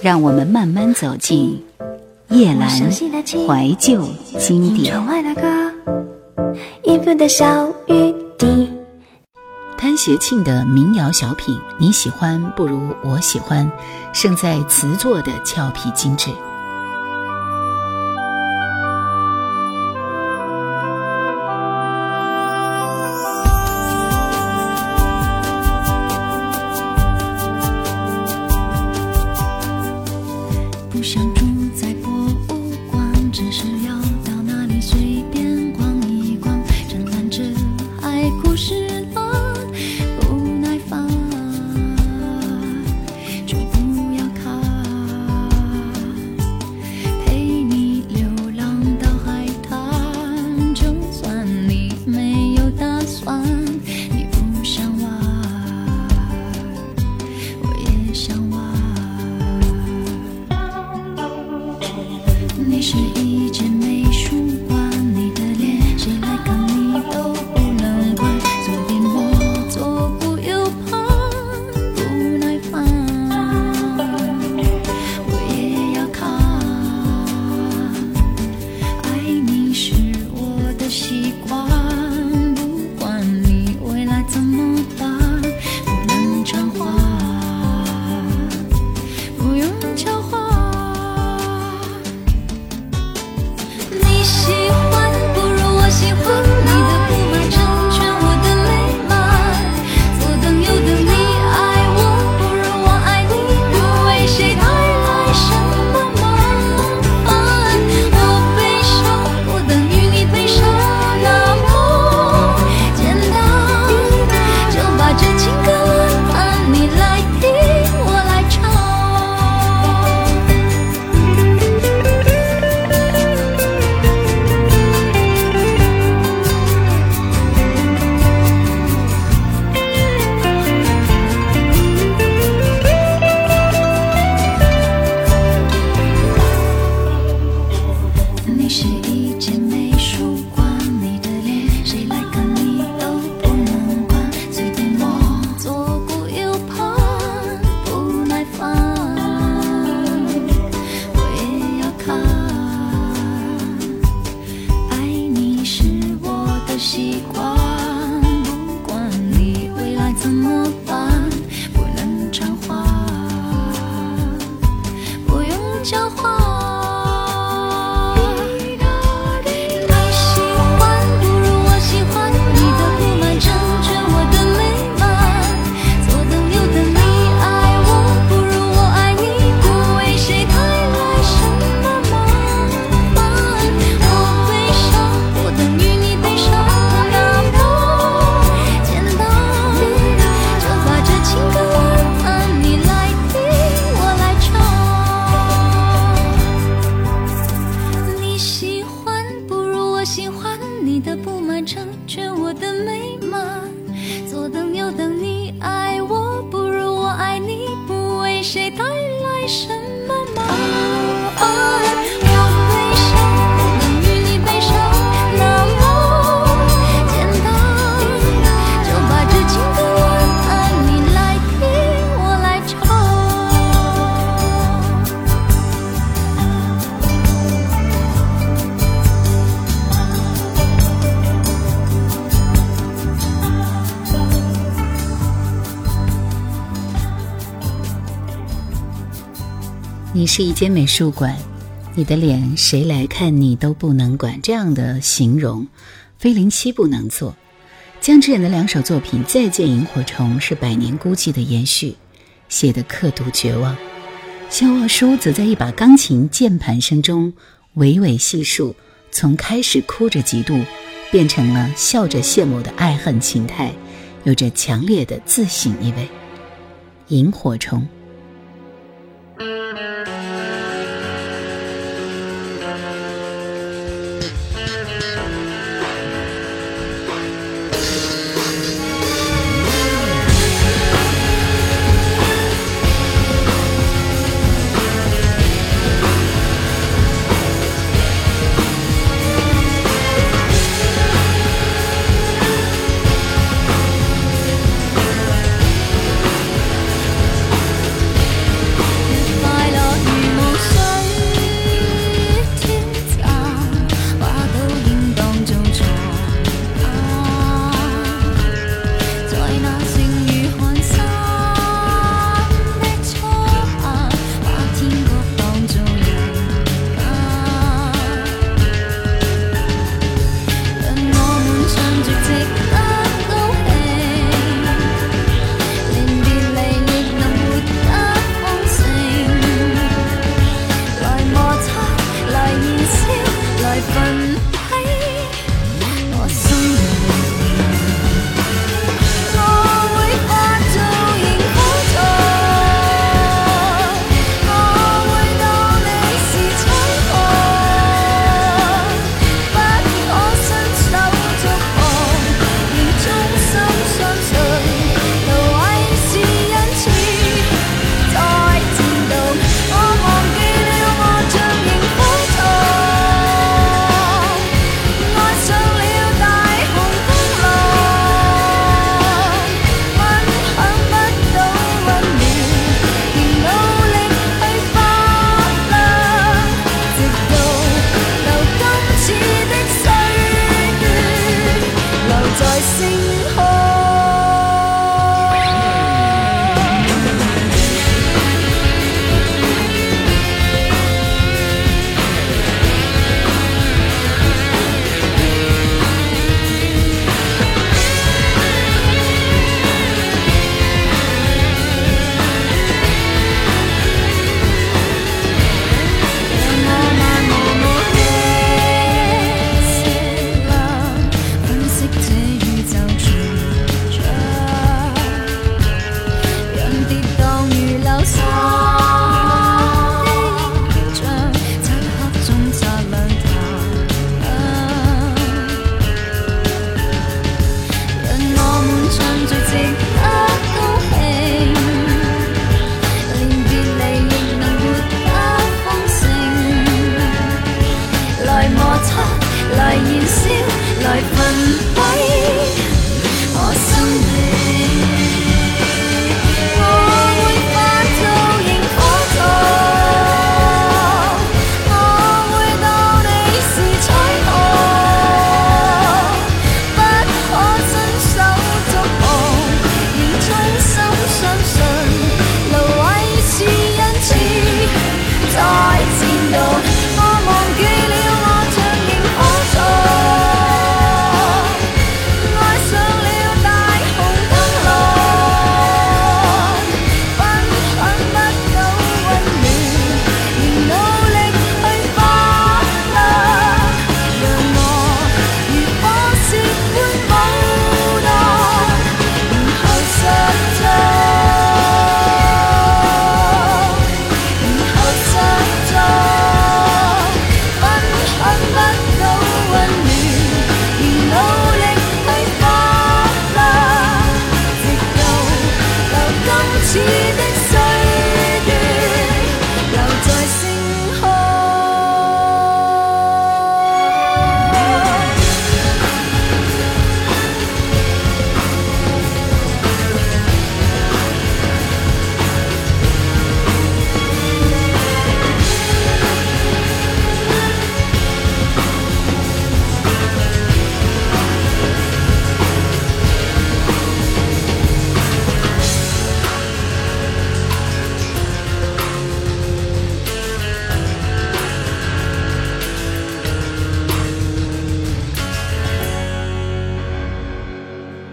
让我们慢慢走进叶阑怀旧经典。潘学庆的民谣小品，你喜欢不如我喜欢，胜在词作的俏皮精致。你是一间美术馆，你的脸谁来看你都不能管。这样的形容，非零七不能做。江志远的两首作品《再见萤火虫》是百年孤寂的延续，写的刻度绝望。肖望舒则在一把钢琴键盘声中娓娓细述，从开始哭着嫉妒，变成了笑着羡慕的爱恨情态，有着强烈的自省意味。萤火虫。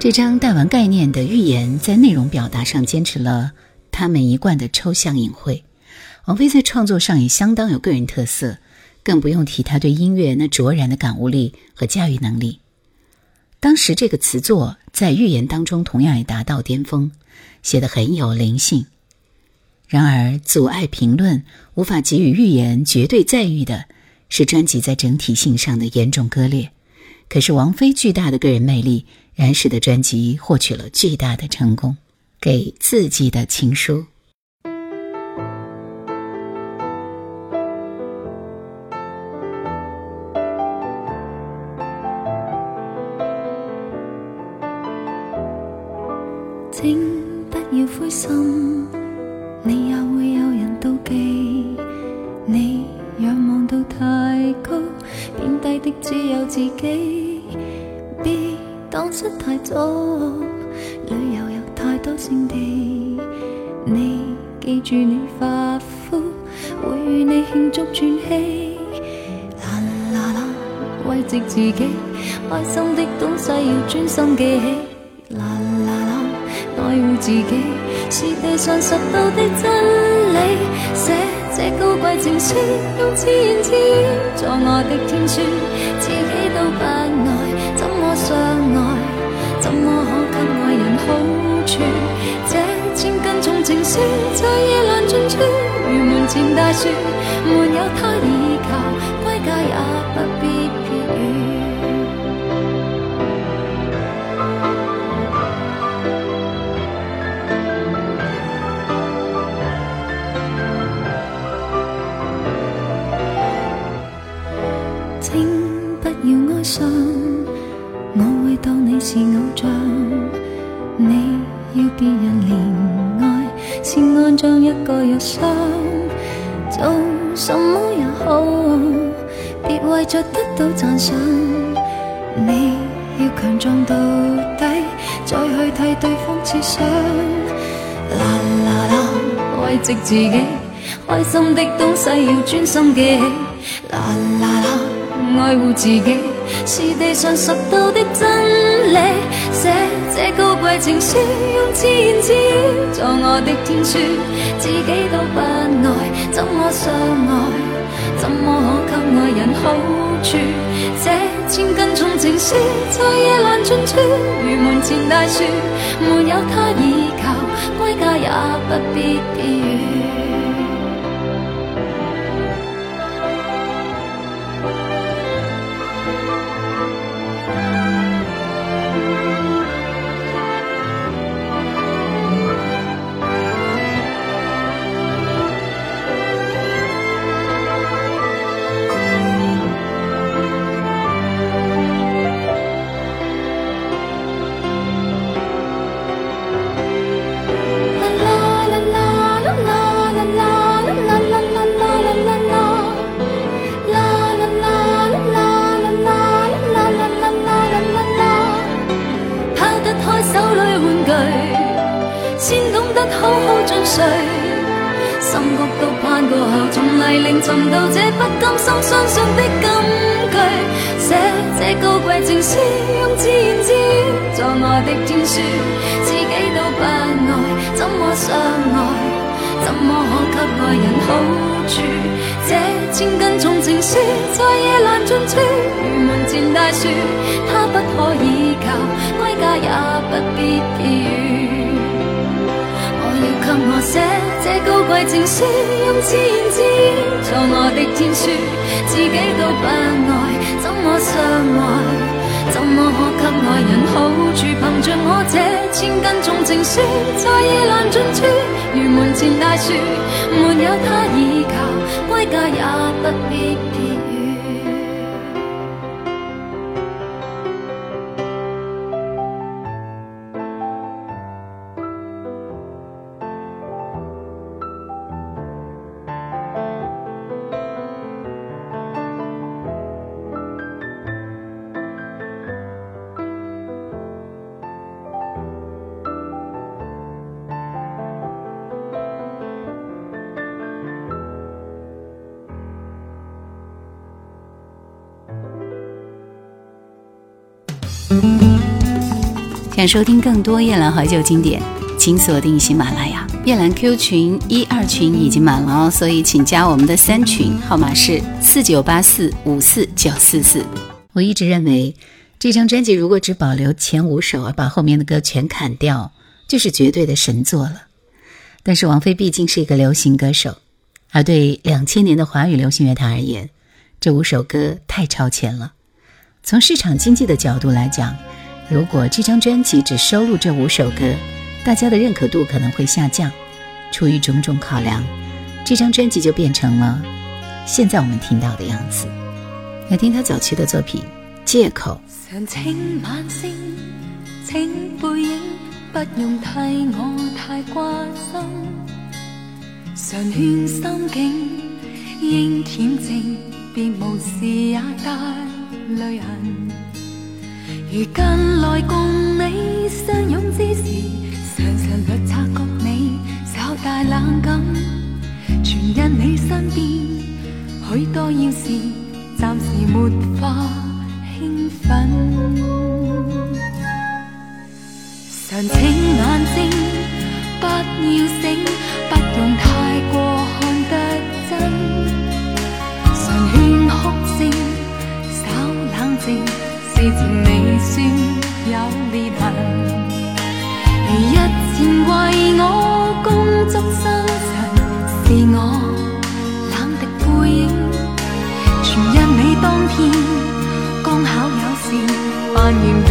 这张带完概念的预言，在内容表达上坚持了他们一贯的抽象隐晦。王菲在创作上也相当有个人特色，更不用提她对音乐那卓然的感悟力和驾驭能力。当时这个词作在预言当中同样也达到巅峰，写得很有灵性。然而阻碍评论无法给予预言绝对赞誉的是专辑在整体性上的严重割裂。可是王菲巨大的个人魅力。冉氏的专辑获取了巨大的成功，《给自己的情书》。请不要灰心，你也会有人妒忌。你仰望到太高，贬低的只有自己。講出太多，旅遊有太多勝地。你記住你發肤，會與你慶祝轉機。啦啦啦，慰藉自己，開心的東西要專心記起。啦啦啦，爱護自己是地上十道的真理。寫這高貴情書用自语，作我的天書，自己都不。前大雪，没有他倚靠，归家也不必别怨。请不要哀伤，我会当你是偶像。你要别人怜爱，先安葬一个肉身。什么也好，别为着得到赞赏。你要强壮到底，再去替对方设想。啦啦啦，慰藉自己，开心的东西要专心记起。啦啦啦，爱护自己。是地上拾到的真理，写这高贵情书用千字作我的天书，自己都不爱，怎么相爱？怎么可给爱人好处？这千斤重情书在夜阑尽处，如门前大树，没有他倚靠，归家也不必避雨。情书用字眼字作我的天书，自己都不爱，怎么相爱？怎么可给爱人好处？这千斤重情书，在夜阑尽处，门前大树，它不可以靠，归家也不必远。我要给我写这高贵情书，用字眼字作我的天书，自己都不爱，怎么相爱？怎么可给爱人好处？凭着我这千斤重情书，在夜阑尽处，如门前大树，没有他倚靠，归家也不必疲。想收听更多夜兰怀旧经典，请锁定喜马拉雅。夜兰 Q 群一二群已经满了哦，所以请加我们的三群，号码是四九八四五四九四四。我一直认为，这张专辑如果只保留前五首而把后面的歌全砍掉，就是绝对的神作了。但是王菲毕竟是一个流行歌手，而对两千年的华语流行乐坛而言，这五首歌太超前了。从市场经济的角度来讲。如果这张专辑只收录这五首歌，大家的认可度可能会下降。出于种种考量，这张专辑就变成了现在我们听到的样子。来听他早期的作品《借口》。常请晚星，请背影，不用替我太挂心。常劝心境应恬静，别无事也带泪痕。如近来共你相拥之时，常常略察觉你稍带冷感，全因你身边许多要事，暂时没法兴奋。常请眼睛不要醒，不用太过看得真。常劝哭声稍冷静。on you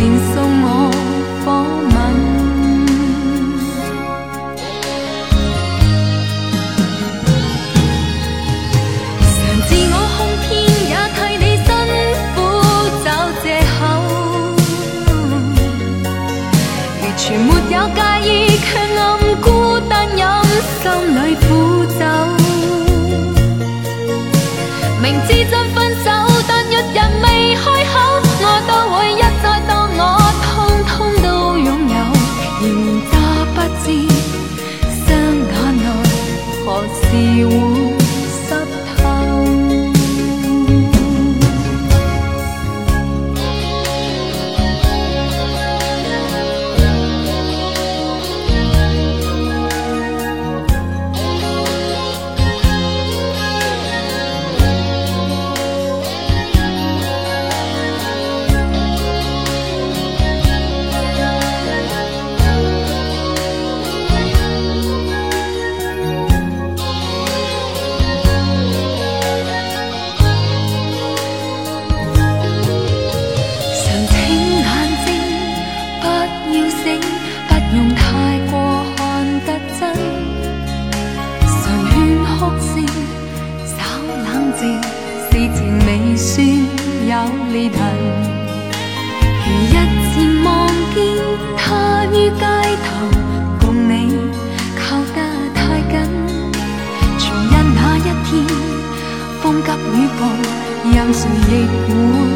Σα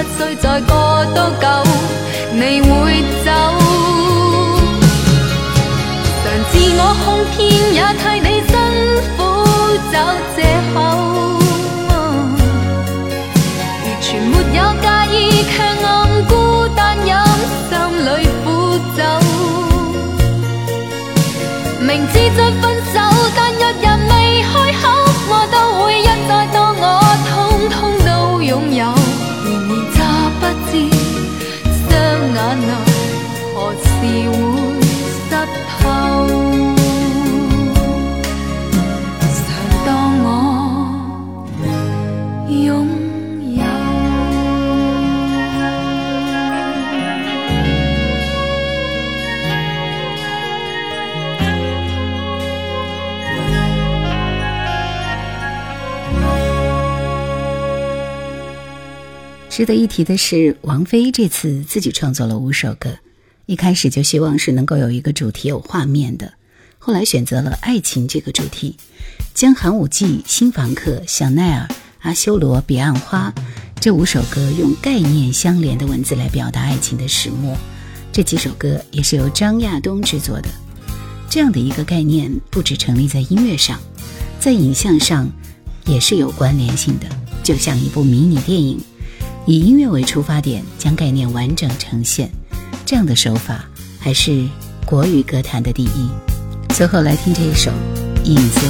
不需再过多久，你会走。常自我哄骗，也替你辛苦找借口，完全没有介意。却。值得一提的是，王菲这次自己创作了五首歌，一开始就希望是能够有一个主题、有画面的。后来选择了爱情这个主题，将《寒武纪》《新房客》《香奈儿》《阿修罗》《彼岸花》这五首歌用概念相连的文字来表达爱情的始末。这几首歌也是由张亚东制作的。这样的一个概念不止成立在音乐上，在影像上也是有关联性的，就像一部迷你电影。以音乐为出发点，将概念完整呈现，这样的手法还是国语歌坛的第一。最后来听这一首《影子》。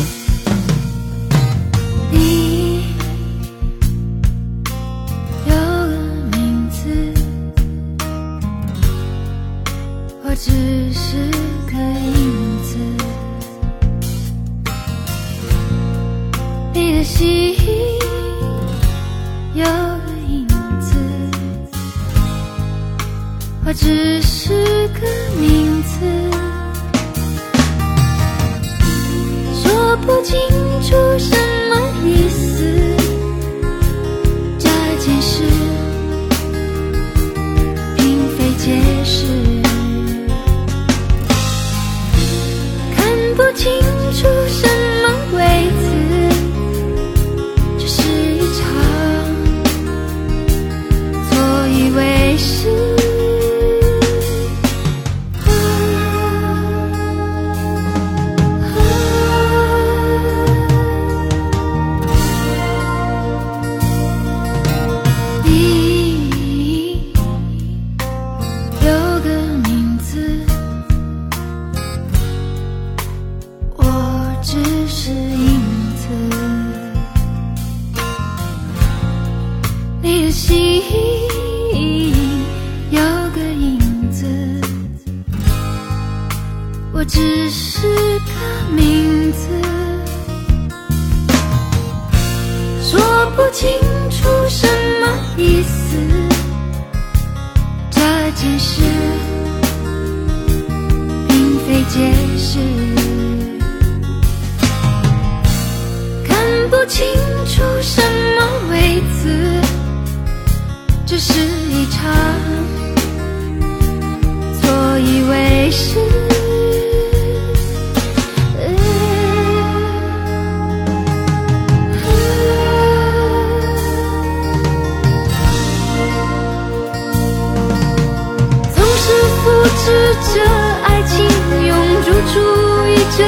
试着爱情永驻出意着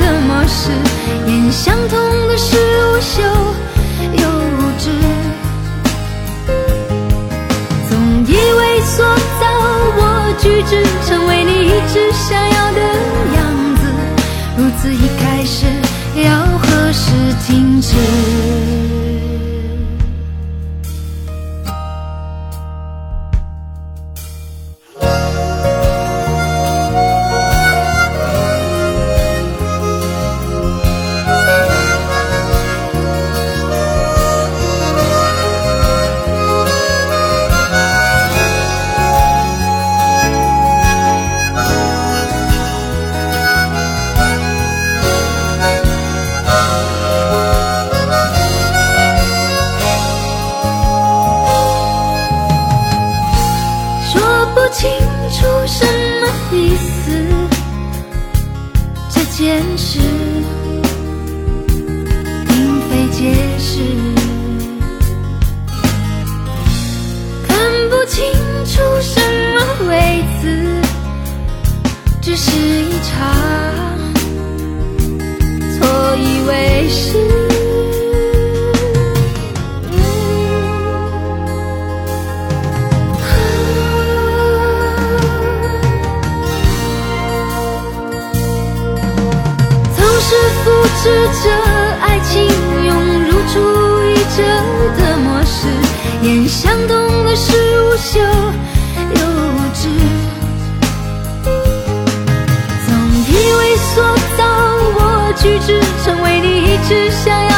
的模式演相同的事无休。试着爱情用如出一辙的模式眼相同的是无休又知，从以为所到我举止，成为你一直想要。